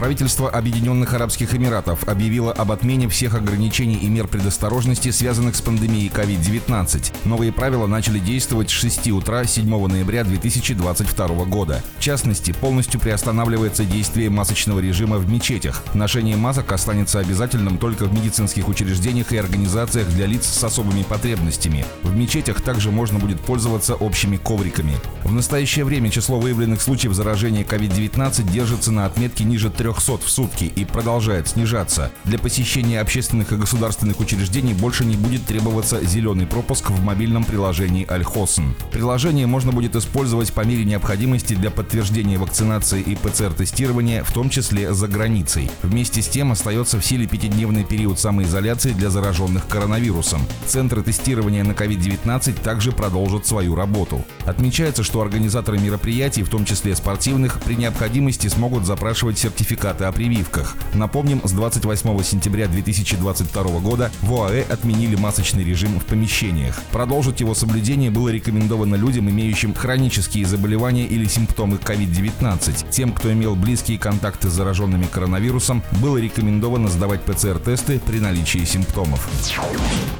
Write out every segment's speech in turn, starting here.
Правительство Объединенных Арабских Эмиратов объявило об отмене всех ограничений и мер предосторожности, связанных с пандемией COVID-19. Новые правила начали действовать с 6 утра 7 ноября 2022 года. В частности, полностью приостанавливается действие масочного режима в мечетях. Ношение масок останется обязательным только в медицинских учреждениях и организациях для лиц с особыми потребностями. В мечетях также можно будет пользоваться общими ковриками. В настоящее время число выявленных случаев заражения COVID-19 держится на отметке ниже 3 300 в сутки и продолжает снижаться. Для посещения общественных и государственных учреждений больше не будет требоваться зеленый пропуск в мобильном приложении Альхосен. Приложение можно будет использовать по мере необходимости для подтверждения вакцинации и ПЦР-тестирования, в том числе за границей. Вместе с тем остается в силе пятидневный период самоизоляции для зараженных коронавирусом. Центры тестирования на COVID-19 также продолжат свою работу. Отмечается, что организаторы мероприятий, в том числе спортивных, при необходимости смогут запрашивать сертификат сертификаты о прививках. Напомним, с 28 сентября 2022 года в ОАЭ отменили масочный режим в помещениях. Продолжить его соблюдение было рекомендовано людям, имеющим хронические заболевания или симптомы COVID-19. Тем, кто имел близкие контакты с зараженными коронавирусом, было рекомендовано сдавать ПЦР-тесты при наличии симптомов.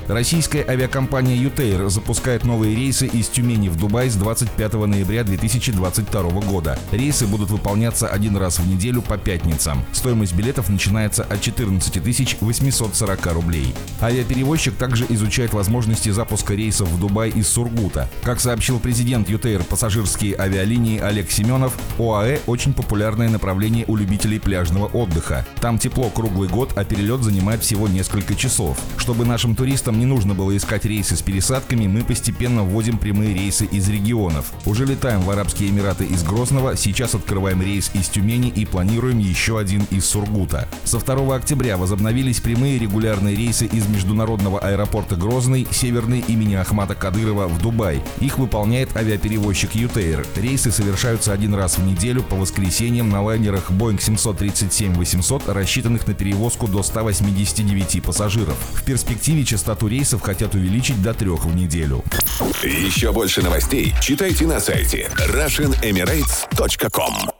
Российская авиакомпания «Ютейр» запускает новые рейсы из Тюмени в Дубай с 25 ноября 2022 года. Рейсы будут выполняться один раз в неделю по 5 пятницам. Стоимость билетов начинается от 14 840 рублей. Авиаперевозчик также изучает возможности запуска рейсов в Дубай из Сургута. Как сообщил президент ЮТэйр пассажирские авиалинии Олег Семенов, ОАЭ очень популярное направление у любителей пляжного отдыха. Там тепло круглый год, а перелет занимает всего несколько часов. Чтобы нашим туристам не нужно было искать рейсы с пересадками, мы постепенно вводим прямые рейсы из регионов. Уже летаем в Арабские Эмираты из Грозного, сейчас открываем рейс из Тюмени и планируем еще один из Сургута. Со 2 октября возобновились прямые регулярные рейсы из международного аэропорта Грозный, Северный имени Ахмата Кадырова в Дубай. Их выполняет авиаперевозчик ЮТэйр. Рейсы совершаются один раз в неделю по воскресеньям на лайнерах Boeing 737-800, рассчитанных на перевозку до 189 пассажиров. В перспективе частоту рейсов хотят увеличить до трех в неделю. Еще больше новостей читайте на сайте RussianEmirates.com